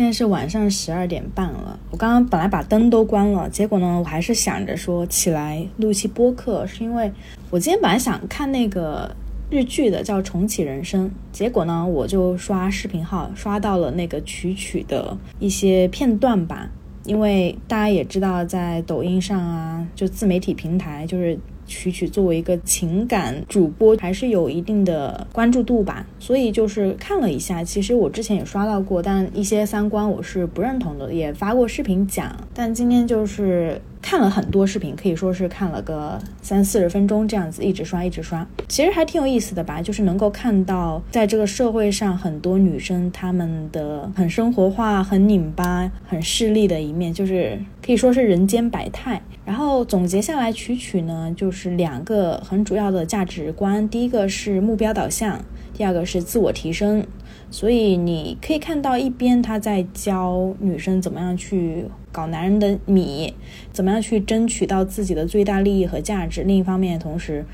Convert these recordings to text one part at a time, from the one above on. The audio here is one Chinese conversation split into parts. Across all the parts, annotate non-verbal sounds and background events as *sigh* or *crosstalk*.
现在是晚上十二点半了，我刚刚本来把灯都关了，结果呢，我还是想着说起来录期播客，是因为我今天本来想看那个日剧的，叫《重启人生》，结果呢，我就刷视频号刷到了那个曲曲的一些片段吧，因为大家也知道，在抖音上啊，就自媒体平台，就是。曲曲作为一个情感主播，还是有一定的关注度吧，所以就是看了一下。其实我之前也刷到过，但一些三观我是不认同的，也发过视频讲。但今天就是。看了很多视频，可以说是看了个三四十分钟这样子，一直刷一直刷，其实还挺有意思的吧。就是能够看到在这个社会上很多女生她们的很生活化、很拧巴、很势利的一面，就是可以说是人间百态。然后总结下来，曲曲呢就是两个很主要的价值观，第一个是目标导向，第二个是自我提升。所以你可以看到，一边他在教女生怎么样去搞男人的米，怎么样去争取到自己的最大利益和价值；另一方面，同时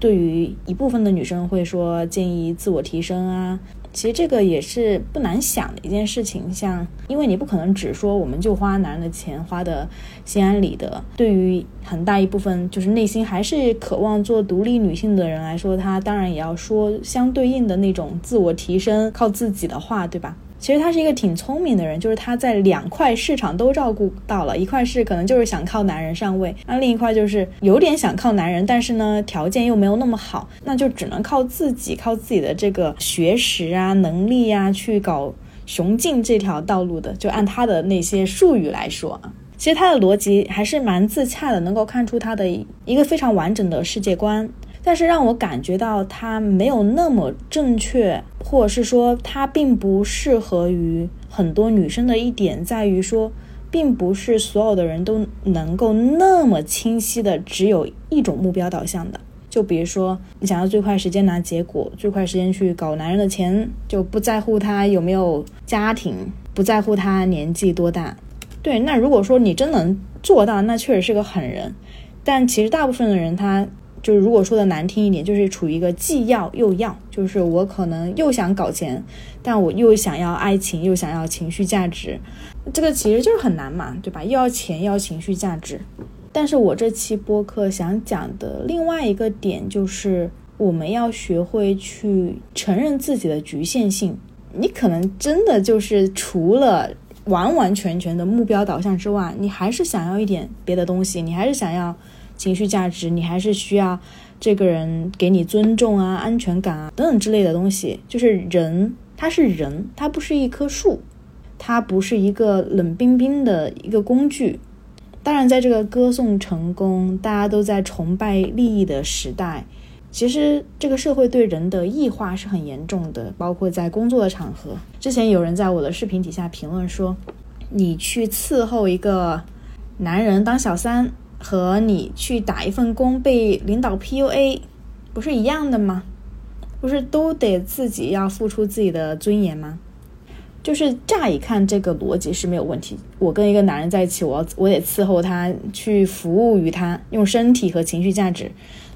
对于一部分的女生会说建议自我提升啊。其实这个也是不难想的一件事情，像因为你不可能只说我们就花男人的钱花的心安理得，对于很大一部分就是内心还是渴望做独立女性的人来说，他当然也要说相对应的那种自我提升、靠自己的话，对吧？其实他是一个挺聪明的人，就是他在两块市场都照顾到了，一块是可能就是想靠男人上位，那另一块就是有点想靠男人，但是呢条件又没有那么好，那就只能靠自己，靠自己的这个学识啊、能力呀去搞雄竞这条道路的。就按他的那些术语来说啊，其实他的逻辑还是蛮自洽的，能够看出他的一个非常完整的世界观。但是让我感觉到他没有那么正确，或者是说他并不适合于很多女生的一点在于说，并不是所有的人都能够那么清晰的只有一种目标导向的。就比如说，你想要最快时间拿结果，最快时间去搞男人的钱，就不在乎他有没有家庭，不在乎他年纪多大。对，那如果说你真能做到，那确实是个狠人。但其实大部分的人他。就是如果说的难听一点，就是处于一个既要又要，就是我可能又想搞钱，但我又想要爱情，又想要情绪价值，这个其实就是很难嘛，对吧？又要钱，要情绪价值。但是我这期播客想讲的另外一个点就是，我们要学会去承认自己的局限性。你可能真的就是除了完完全全的目标导向之外，你还是想要一点别的东西，你还是想要。情绪价值，你还是需要这个人给你尊重啊、安全感啊等等之类的东西。就是人，他是人，他不是一棵树，他不是一个冷冰冰的一个工具。当然，在这个歌颂成功、大家都在崇拜利益的时代，其实这个社会对人的异化是很严重的，包括在工作的场合。之前有人在我的视频底下评论说：“你去伺候一个男人当小三。”和你去打一份工被领导 PUA，不是一样的吗？不是都得自己要付出自己的尊严吗？就是乍一看这个逻辑是没有问题。我跟一个男人在一起，我要我得伺候他，去服务于他，用身体和情绪价值。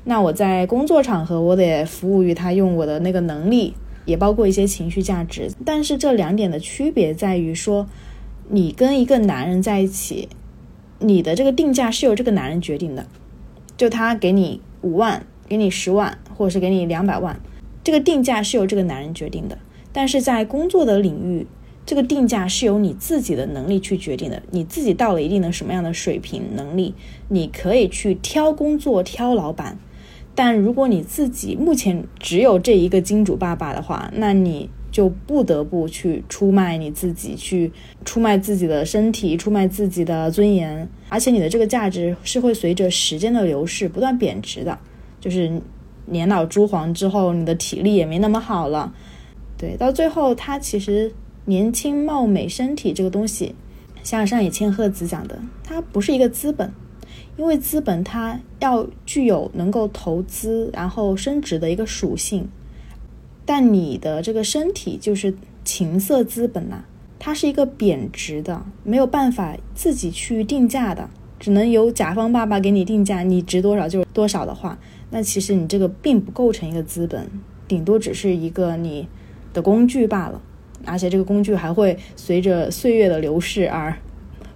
那我在工作场合，我得服务于他，用我的那个能力，也包括一些情绪价值。但是这两点的区别在于说，你跟一个男人在一起。你的这个定价是由这个男人决定的，就他给你五万，给你十万，或者是给你两百万，这个定价是由这个男人决定的。但是在工作的领域，这个定价是由你自己的能力去决定的。你自己到了一定的什么样的水平能力，你可以去挑工作、挑老板。但如果你自己目前只有这一个金主爸爸的话，那你。就不得不去出卖你自己，去出卖自己的身体，出卖自己的尊严，而且你的这个价值是会随着时间的流逝不断贬值的。就是年老珠黄之后，你的体力也没那么好了。对，到最后，他其实年轻貌美身体这个东西，像上野千鹤子讲的，它不是一个资本，因为资本它要具有能够投资然后升值的一个属性。但你的这个身体就是情色资本呐，它是一个贬值的，没有办法自己去定价的，只能由甲方爸爸给你定价，你值多少就是多少的话，那其实你这个并不构成一个资本，顶多只是一个你的工具罢了。而且这个工具还会随着岁月的流逝而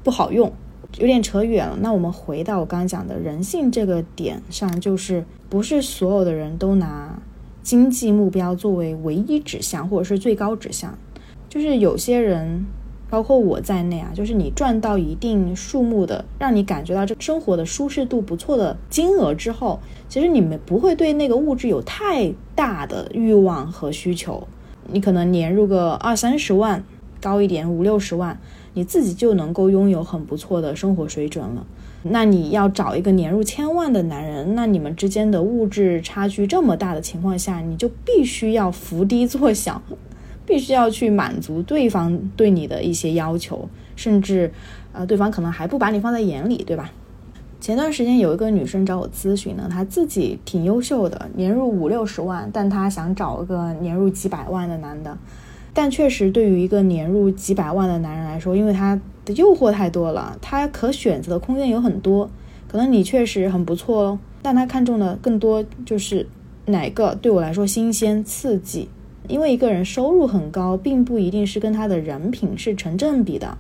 不好用。有点扯远了，那我们回到我刚刚讲的人性这个点上，就是不是所有的人都拿经济目标作为唯一指向或者是最高指向，就是有些人。包括我在内啊，就是你赚到一定数目的，让你感觉到这生活的舒适度不错的金额之后，其实你们不会对那个物质有太大的欲望和需求。你可能年入个二三十万，高一点五六十万，你自己就能够拥有很不错的生活水准了。那你要找一个年入千万的男人，那你们之间的物质差距这么大的情况下，你就必须要伏低做小。必须要去满足对方对你的一些要求，甚至，呃，对方可能还不把你放在眼里，对吧？前段时间有一个女生找我咨询呢，她自己挺优秀的，年入五六十万，但她想找一个年入几百万的男的。但确实，对于一个年入几百万的男人来说，因为他的诱惑太多了，他可选择的空间有很多。可能你确实很不错哦，但他看中的更多就是哪个对我来说新鲜刺激。因为一个人收入很高，并不一定是跟他的人品是成正比的。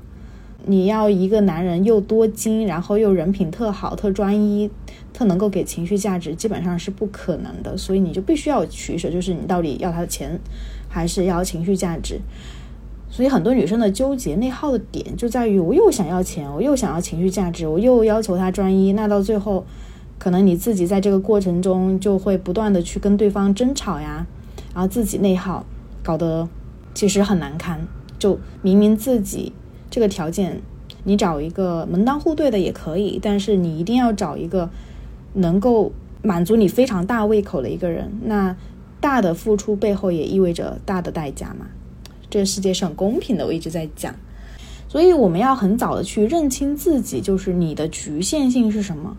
你要一个男人又多金，然后又人品特好、特专一、特能够给情绪价值，基本上是不可能的。所以你就必须要取舍，就是你到底要他的钱，还是要情绪价值。所以很多女生的纠结内耗的点就在于：我又想要钱，我又想要情绪价值，我又要求他专一。那到最后，可能你自己在这个过程中就会不断的去跟对方争吵呀。然后自己内耗，搞得其实很难堪。就明明自己这个条件，你找一个门当户对的也可以，但是你一定要找一个能够满足你非常大胃口的一个人。那大的付出背后也意味着大的代价嘛？这个世界是很公平的，我一直在讲。所以我们要很早的去认清自己，就是你的局限性是什么。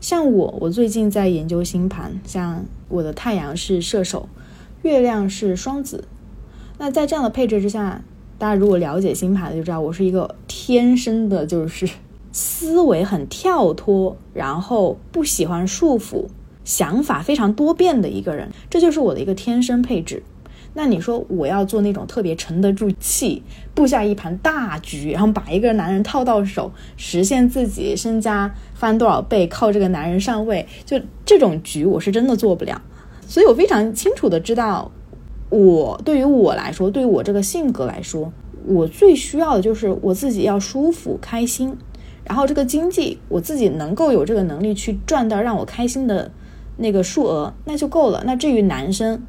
像我，我最近在研究星盘，像我的太阳是射手。月亮是双子，那在这样的配置之下，大家如果了解星盘的就知道，我是一个天生的就是思维很跳脱，然后不喜欢束缚，想法非常多变的一个人，这就是我的一个天生配置。那你说我要做那种特别沉得住气，布下一盘大局，然后把一个男人套到手，实现自己身家翻多少倍，靠这个男人上位，就这种局，我是真的做不了。所以我非常清楚的知道，我对于我来说，对于我这个性格来说，我最需要的就是我自己要舒服开心，然后这个经济我自己能够有这个能力去赚到让我开心的那个数额，那就够了。那至于男生，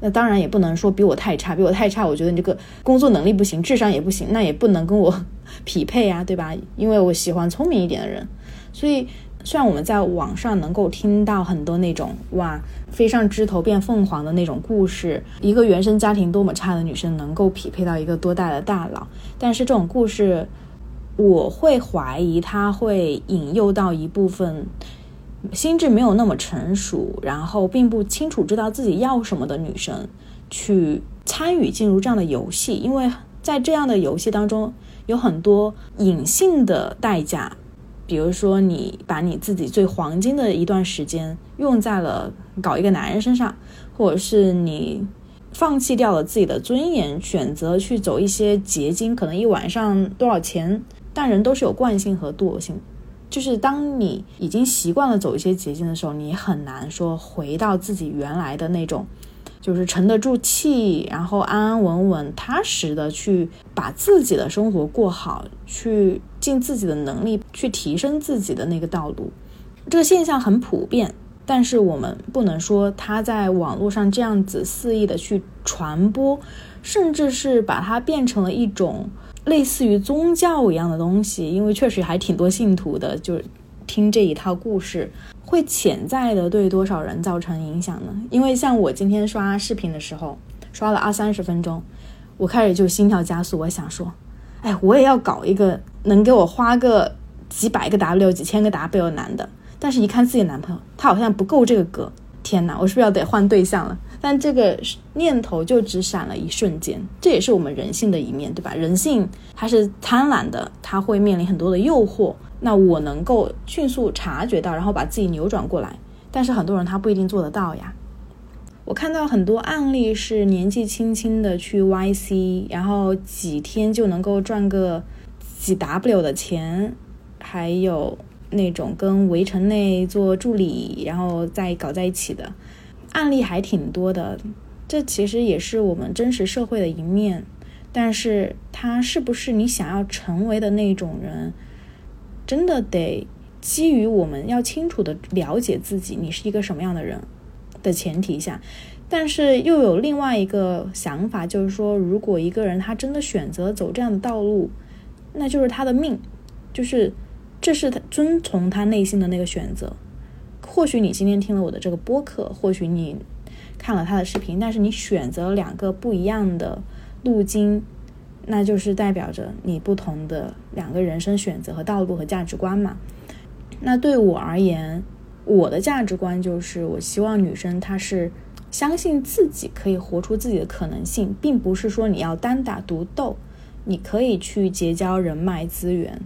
那当然也不能说比我太差，比我太差，我觉得你这个工作能力不行，智商也不行，那也不能跟我 *laughs* 匹配啊，对吧？因为我喜欢聪明一点的人，所以。虽然我们在网上能够听到很多那种哇飞上枝头变凤凰的那种故事，一个原生家庭多么差的女生能够匹配到一个多大的大佬，但是这种故事，我会怀疑它会引诱到一部分心智没有那么成熟，然后并不清楚知道自己要什么的女生去参与进入这样的游戏，因为在这样的游戏当中有很多隐性的代价。比如说，你把你自己最黄金的一段时间用在了搞一个男人身上，或者是你放弃掉了自己的尊严，选择去走一些捷径，可能一晚上多少钱？但人都是有惯性和惰性，就是当你已经习惯了走一些捷径的时候，你很难说回到自己原来的那种。就是沉得住气，然后安安稳稳、踏实的去把自己的生活过好，去尽自己的能力去提升自己的那个道路。这个现象很普遍，但是我们不能说他在网络上这样子肆意的去传播，甚至是把它变成了一种类似于宗教一样的东西，因为确实还挺多信徒的，就是听这一套故事。会潜在的对多少人造成影响呢？因为像我今天刷视频的时候，刷了二三十分钟，我开始就心跳加速。我想说，哎，我也要搞一个能给我花个几百个 W、几千个 W 男的。但是，一看自己男朋友，他好像不够这个格。天哪，我是不是要得换对象了？但这个念头就只闪了一瞬间。这也是我们人性的一面，对吧？人性它是贪婪的，它会面临很多的诱惑。那我能够迅速察觉到，然后把自己扭转过来，但是很多人他不一定做得到呀。我看到很多案例是年纪轻轻的去 YC，然后几天就能够赚个几 W 的钱，还有那种跟围城内做助理，然后再搞在一起的案例还挺多的。这其实也是我们真实社会的一面，但是他是不是你想要成为的那种人，真的得基于我们要清楚的了解自己，你是一个什么样的人的前提下。但是又有另外一个想法，就是说，如果一个人他真的选择走这样的道路，那就是他的命，就是这是他遵从他内心的那个选择。或许你今天听了我的这个播客，或许你。看了他的视频，但是你选择两个不一样的路径，那就是代表着你不同的两个人生选择和道路和价值观嘛。那对我而言，我的价值观就是，我希望女生她是相信自己可以活出自己的可能性，并不是说你要单打独斗，你可以去结交人脉资源。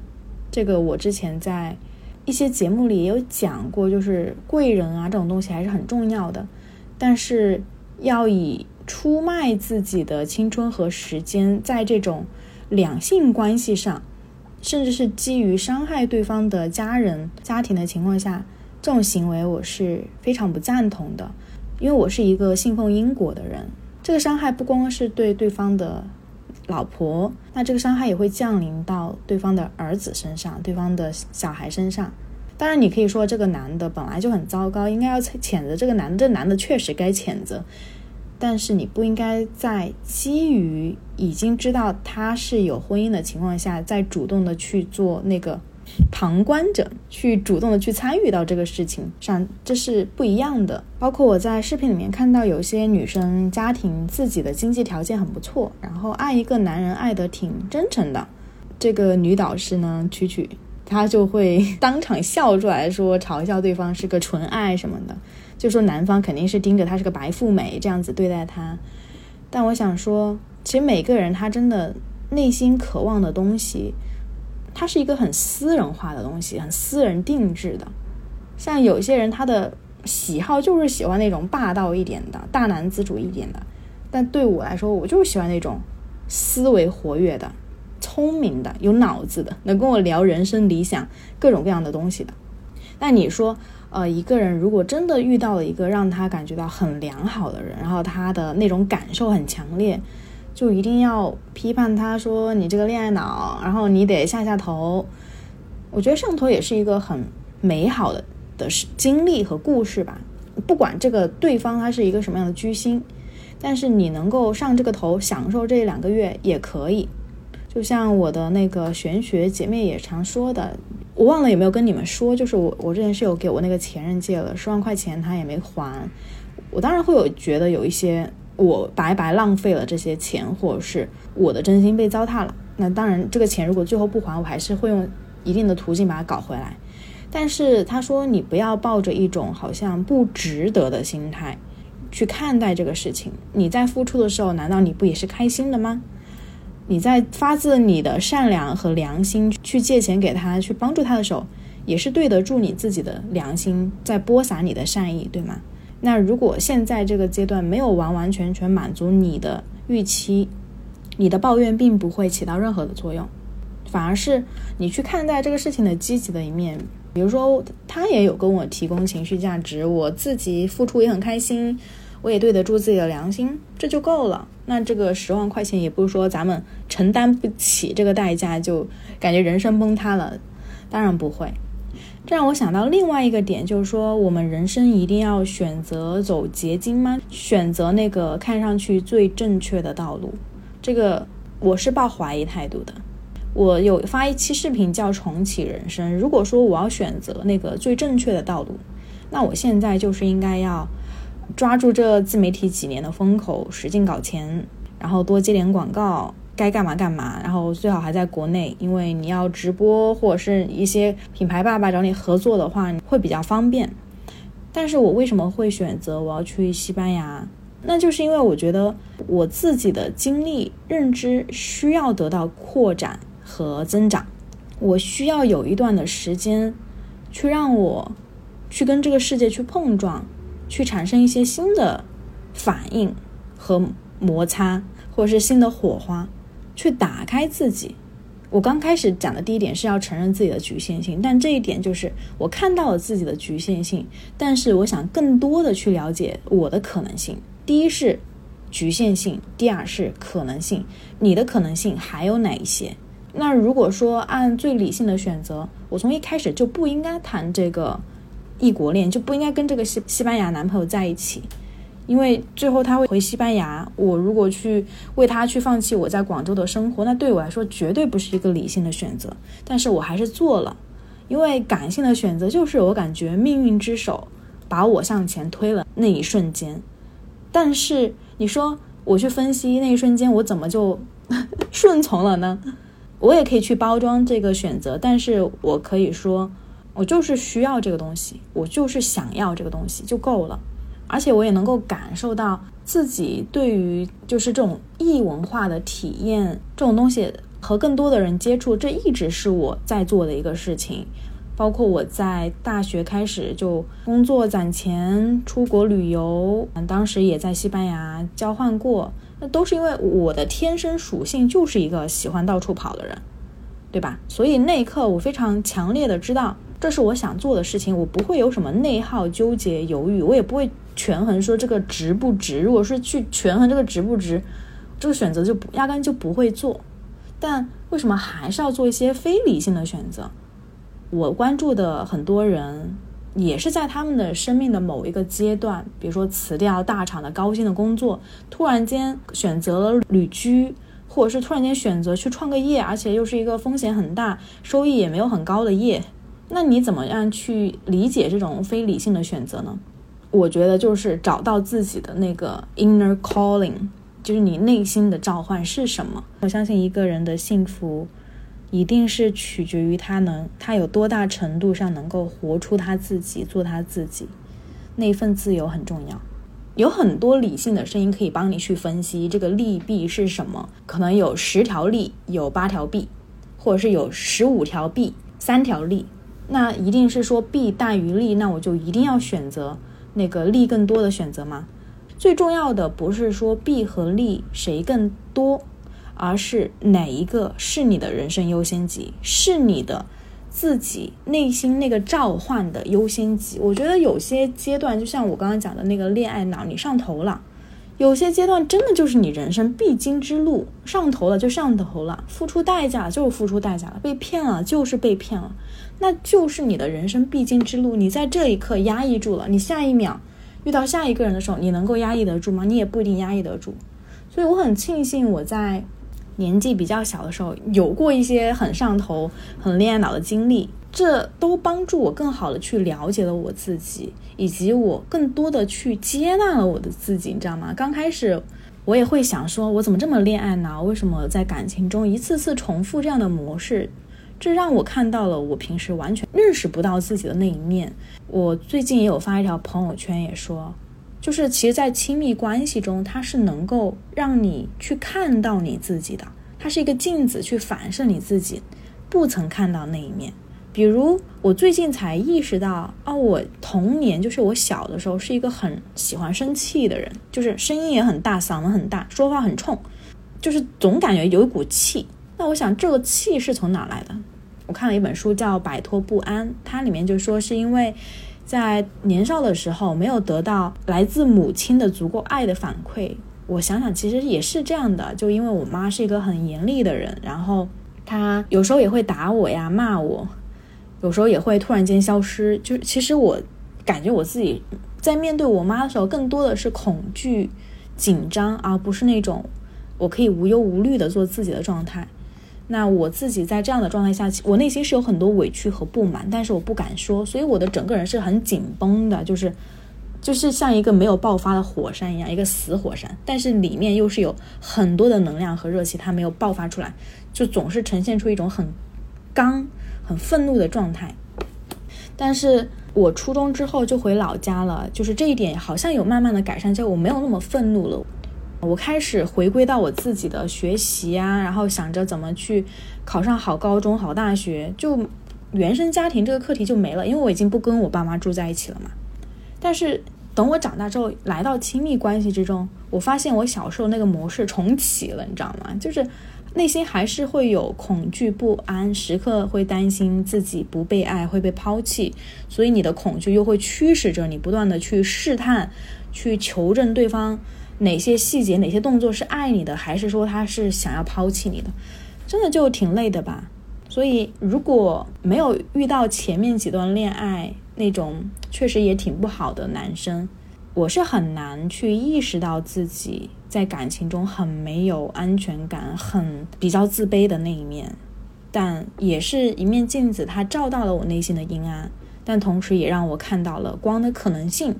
这个我之前在一些节目里也有讲过，就是贵人啊这种东西还是很重要的。但是要以出卖自己的青春和时间，在这种两性关系上，甚至是基于伤害对方的家人、家庭的情况下，这种行为我是非常不赞同的。因为我是一个信奉因果的人，这个伤害不光是对对方的老婆，那这个伤害也会降临到对方的儿子身上、对方的小孩身上。当然，你可以说这个男的本来就很糟糕，应该要谴责这个男的。这男的确实该谴责，但是你不应该在基于已经知道他是有婚姻的情况下，再主动的去做那个旁观者，去主动的去参与到这个事情上，这是不一样的。包括我在视频里面看到有些女生家庭自己的经济条件很不错，然后爱一个男人爱得挺真诚的。这个女导师呢，曲曲。他就会当场笑出来，说嘲笑对方是个纯爱什么的，就说男方肯定是盯着他是个白富美这样子对待他。但我想说，其实每个人他真的内心渴望的东西，它是一个很私人化的东西，很私人定制的。像有些人他的喜好就是喜欢那种霸道一点的、大男子主义一点的，但对我来说，我就是喜欢那种思维活跃的。聪明的、有脑子的，能跟我聊人生理想、各种各样的东西的。那你说，呃，一个人如果真的遇到了一个让他感觉到很良好的人，然后他的那种感受很强烈，就一定要批判他说你这个恋爱脑，然后你得下下头。我觉得上头也是一个很美好的的经历和故事吧。不管这个对方他是一个什么样的居心，但是你能够上这个头，享受这两个月也可以。就像我的那个玄学姐妹也常说的，我忘了有没有跟你们说，就是我我之前是有给我那个前任借了十万块钱，他也没还。我当然会有觉得有一些我白白浪费了这些钱，或者是我的真心被糟蹋了。那当然，这个钱如果最后不还，我还是会用一定的途径把它搞回来。但是他说，你不要抱着一种好像不值得的心态去看待这个事情。你在付出的时候，难道你不也是开心的吗？你在发自你的善良和良心去借钱给他，去帮助他的时候，也是对得住你自己的良心在播撒你的善意，对吗？那如果现在这个阶段没有完完全全满足你的预期，你的抱怨并不会起到任何的作用，反而是你去看待这个事情的积极的一面。比如说，他也有跟我提供情绪价值，我自己付出也很开心。我也对得住自己的良心，这就够了。那这个十万块钱也不是说咱们承担不起这个代价，就感觉人生崩塌了。当然不会。这让我想到另外一个点，就是说我们人生一定要选择走捷径吗？选择那个看上去最正确的道路？这个我是抱怀疑态度的。我有发一期视频叫《重启人生》，如果说我要选择那个最正确的道路，那我现在就是应该要。抓住这自媒体几年的风口，使劲搞钱，然后多接点广告，该干嘛干嘛，然后最好还在国内，因为你要直播或者是一些品牌爸爸找你合作的话，会比较方便。但是我为什么会选择我要去西班牙？那就是因为我觉得我自己的经历、认知需要得到扩展和增长，我需要有一段的时间，去让我去跟这个世界去碰撞。去产生一些新的反应和摩擦，或者是新的火花，去打开自己。我刚开始讲的第一点是要承认自己的局限性，但这一点就是我看到了自己的局限性，但是我想更多的去了解我的可能性。第一是局限性，第二是可能性。你的可能性还有哪一些？那如果说按最理性的选择，我从一开始就不应该谈这个异国恋，就不应该跟这个西西班牙男朋友在一起。因为最后他会回西班牙，我如果去为他去放弃我在广州的生活，那对我来说绝对不是一个理性的选择。但是我还是做了，因为感性的选择就是我感觉命运之手把我向前推了那一瞬间。但是你说我去分析那一瞬间我怎么就 *laughs* 顺从了呢？我也可以去包装这个选择，但是我可以说我就是需要这个东西，我就是想要这个东西就够了。而且我也能够感受到自己对于就是这种异文化的体验这种东西和更多的人接触，这一直是我在做的一个事情。包括我在大学开始就工作攒钱出国旅游，当时也在西班牙交换过，那都是因为我的天生属性就是一个喜欢到处跑的人，对吧？所以那一刻我非常强烈的知道这是我想做的事情，我不会有什么内耗、纠结、犹豫，我也不会。权衡说这个值不值？如果是去权衡这个值不值，这个选择就不压根就不会做。但为什么还是要做一些非理性的选择？我关注的很多人也是在他们的生命的某一个阶段，比如说辞掉大厂的高薪的工作，突然间选择了旅居，或者是突然间选择去创个业，而且又是一个风险很大、收益也没有很高的业。那你怎么样去理解这种非理性的选择呢？我觉得就是找到自己的那个 inner calling，就是你内心的召唤是什么。我相信一个人的幸福，一定是取决于他能他有多大程度上能够活出他自己，做他自己。那份自由很重要。有很多理性的声音可以帮你去分析这个利弊是什么，可能有十条利，有八条弊，或者是有十五条弊，三条利。那一定是说弊大于利，那我就一定要选择。那个利更多的选择吗？最重要的不是说弊和利谁更多，而是哪一个是你的人生优先级，是你的自己内心那个召唤的优先级。我觉得有些阶段，就像我刚刚讲的那个恋爱脑，你上头了；有些阶段真的就是你人生必经之路，上头了就上头了，付出代价就是付出代价了，被骗了就是被骗了。那就是你的人生必经之路。你在这一刻压抑住了，你下一秒遇到下一个人的时候，你能够压抑得住吗？你也不一定压抑得住。所以我很庆幸我在年纪比较小的时候有过一些很上头、很恋爱脑的经历，这都帮助我更好的去了解了我自己，以及我更多的去接纳了我的自己，你知道吗？刚开始我也会想说，我怎么这么恋爱脑？为什么在感情中一次次重复这样的模式？这让我看到了我平时完全认识不到自己的那一面。我最近也有发一条朋友圈，也说，就是其实，在亲密关系中，它是能够让你去看到你自己的，它是一个镜子，去反射你自己不曾看到那一面。比如，我最近才意识到，哦，我童年就是我小的时候是一个很喜欢生气的人，就是声音也很大，嗓门很大，说话很冲，就是总感觉有一股气。那我想，这个气是从哪来的？我看了一本书叫《摆脱不安》，它里面就说是因为在年少的时候没有得到来自母亲的足够爱的反馈。我想想，其实也是这样的，就因为我妈是一个很严厉的人，然后她有时候也会打我呀、骂我，有时候也会突然间消失。就其实我感觉我自己在面对我妈的时候，更多的是恐惧、紧张，而不是那种我可以无忧无虑的做自己的状态。那我自己在这样的状态下，我内心是有很多委屈和不满，但是我不敢说，所以我的整个人是很紧绷的，就是就是像一个没有爆发的火山一样，一个死火山，但是里面又是有很多的能量和热气，它没有爆发出来，就总是呈现出一种很刚、很愤怒的状态。但是我初中之后就回老家了，就是这一点好像有慢慢的改善，就我没有那么愤怒了。我开始回归到我自己的学习啊，然后想着怎么去考上好高中、好大学，就原生家庭这个课题就没了，因为我已经不跟我爸妈住在一起了嘛。但是等我长大之后来到亲密关系之中，我发现我小时候那个模式重启了，你知道吗？就是内心还是会有恐惧不安，时刻会担心自己不被爱会被抛弃，所以你的恐惧又会驱使着你不断的去试探，去求证对方哪些细节、哪些动作是爱你的，还是说他是想要抛弃你的，真的就挺累的吧。所以如果没有遇到前面几段恋爱，那种确实也挺不好的男生，我是很难去意识到自己在感情中很没有安全感、很比较自卑的那一面，但也是一面镜子，它照到了我内心的阴暗，但同时也让我看到了光的可能性。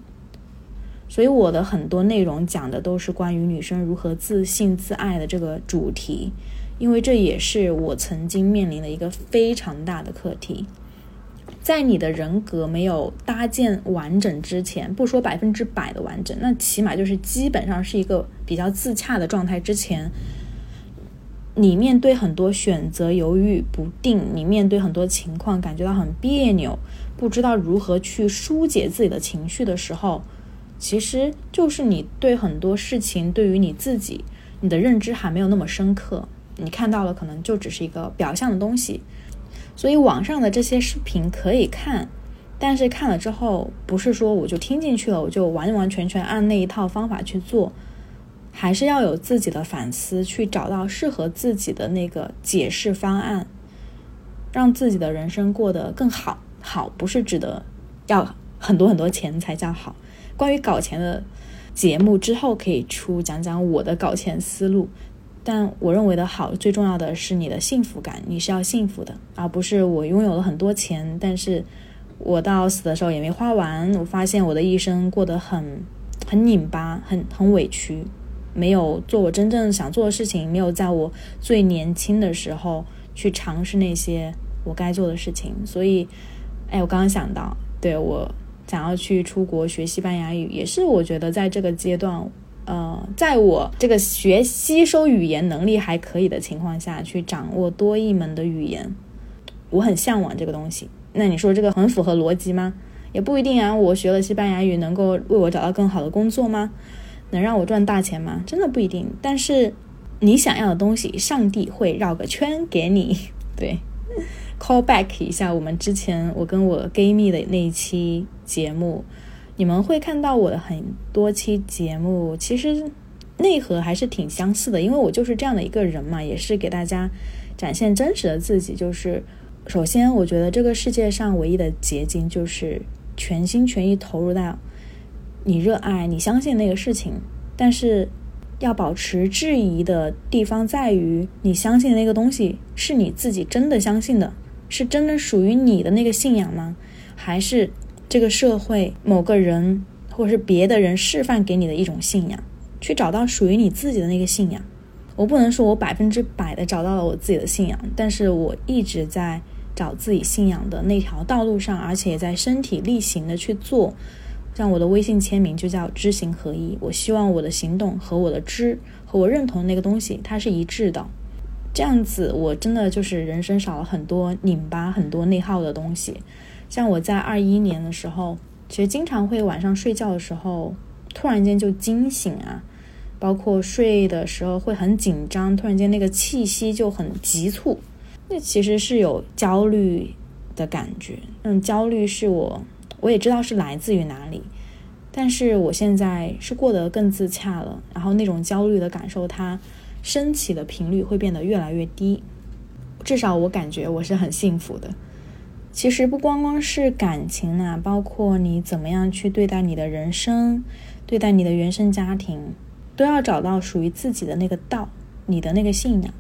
所以我的很多内容讲的都是关于女生如何自信自爱的这个主题，因为这也是我曾经面临的一个非常大的课题。在你的人格没有搭建完整之前，不说百分之百的完整，那起码就是基本上是一个比较自洽的状态之前，你面对很多选择犹豫不定，你面对很多情况感觉到很别扭，不知道如何去疏解自己的情绪的时候，其实就是你对很多事情对于你自己，你的认知还没有那么深刻，你看到了可能就只是一个表象的东西。所以网上的这些视频可以看，但是看了之后，不是说我就听进去了，我就完完全全按那一套方法去做，还是要有自己的反思，去找到适合自己的那个解释方案，让自己的人生过得更好。好不是指的要很多很多钱才叫好。关于搞钱的节目之后可以出讲讲我的搞钱思路。但我认为的好，最重要的是你的幸福感，你是要幸福的，而不是我拥有了很多钱，但是我到死的时候也没花完。我发现我的一生过得很很拧巴，很很委屈，没有做我真正想做的事情，没有在我最年轻的时候去尝试那些我该做的事情。所以，哎，我刚刚想到，对我想要去出国学西班牙语，也是我觉得在这个阶段。呃，在我这个学吸收语言能力还可以的情况下去掌握多一门的语言，我很向往这个东西。那你说这个很符合逻辑吗？也不一定啊。我学了西班牙语能够为我找到更好的工作吗？能让我赚大钱吗？真的不一定。但是你想要的东西，上帝会绕个圈给你。*laughs* 对，call back 一下我们之前我跟我 gay 蜜的那一期节目。你们会看到我的很多期节目，其实内核还是挺相似的，因为我就是这样的一个人嘛，也是给大家展现真实的自己。就是首先，我觉得这个世界上唯一的捷径就是全心全意投入到你热爱、你相信那个事情。但是要保持质疑的地方在于，你相信那个东西是你自己真的相信的，是真的属于你的那个信仰吗？还是？这个社会某个人或者是别的人示范给你的一种信仰，去找到属于你自己的那个信仰。我不能说我百分之百的找到了我自己的信仰，但是我一直在找自己信仰的那条道路上，而且在身体力行的去做。像我的微信签名就叫知行合一，我希望我的行动和我的知和我认同的那个东西它是一致的。这样子我真的就是人生少了很多拧巴、很多内耗的东西。像我在二一年的时候，其实经常会晚上睡觉的时候突然间就惊醒啊，包括睡的时候会很紧张，突然间那个气息就很急促，那其实是有焦虑的感觉。那种焦虑是我我也知道是来自于哪里，但是我现在是过得更自洽了，然后那种焦虑的感受它升起的频率会变得越来越低，至少我感觉我是很幸福的。其实不光光是感情呐，包括你怎么样去对待你的人生，对待你的原生家庭，都要找到属于自己的那个道，你的那个信仰。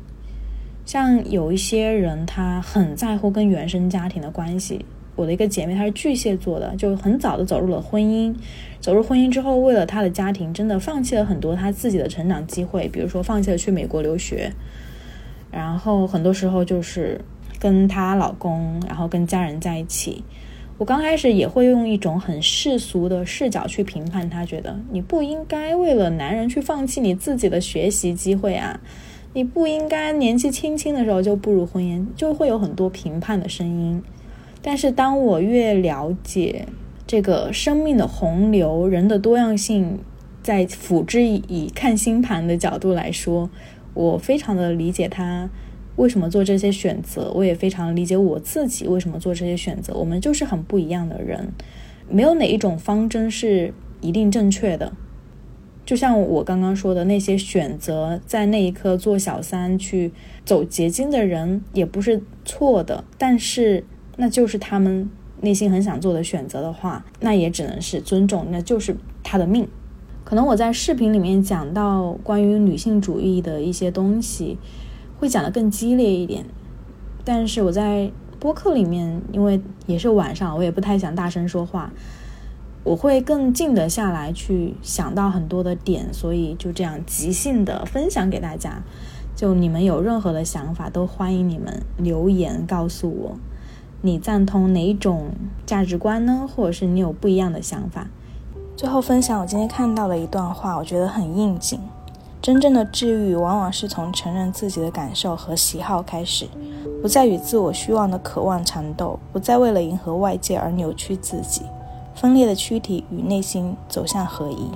像有一些人，他很在乎跟原生家庭的关系。我的一个姐妹，她是巨蟹座的，就很早的走入了婚姻。走入婚姻之后，为了她的家庭，真的放弃了很多她自己的成长机会，比如说放弃了去美国留学，然后很多时候就是。跟她老公，然后跟家人在一起，我刚开始也会用一种很世俗的视角去评判她，觉得你不应该为了男人去放弃你自己的学习机会啊，你不应该年纪轻轻的时候就步入婚姻，就会有很多评判的声音。但是当我越了解这个生命的洪流、人的多样性，在辅之以看星盘的角度来说，我非常的理解他为什么做这些选择，我也非常理解我自己为什么做这些选择。我们就是很不一样的人，没有哪一种方针是一定正确的。就像我刚刚说的，那些选择在那一刻做小三去走捷径的人，也不是错的。但是，那就是他们内心很想做的选择的话，那也只能是尊重，那就是他的命。可能我在视频里面讲到关于女性主义的一些东西，会讲得更激烈一点。但是我在播客里面，因为也是晚上，我也不太想大声说话。我会更静得下来，去想到很多的点，所以就这样即兴的分享给大家。就你们有任何的想法，都欢迎你们留言告诉我，你赞同哪一种价值观呢？或者是你有不一样的想法？最后分享我今天看到的一段话，我觉得很应景。真正的治愈，往往是从承认自己的感受和喜好开始，不再与自我虚妄的渴望缠斗，不再为了迎合外界而扭曲自己。分裂的躯体与内心走向合一。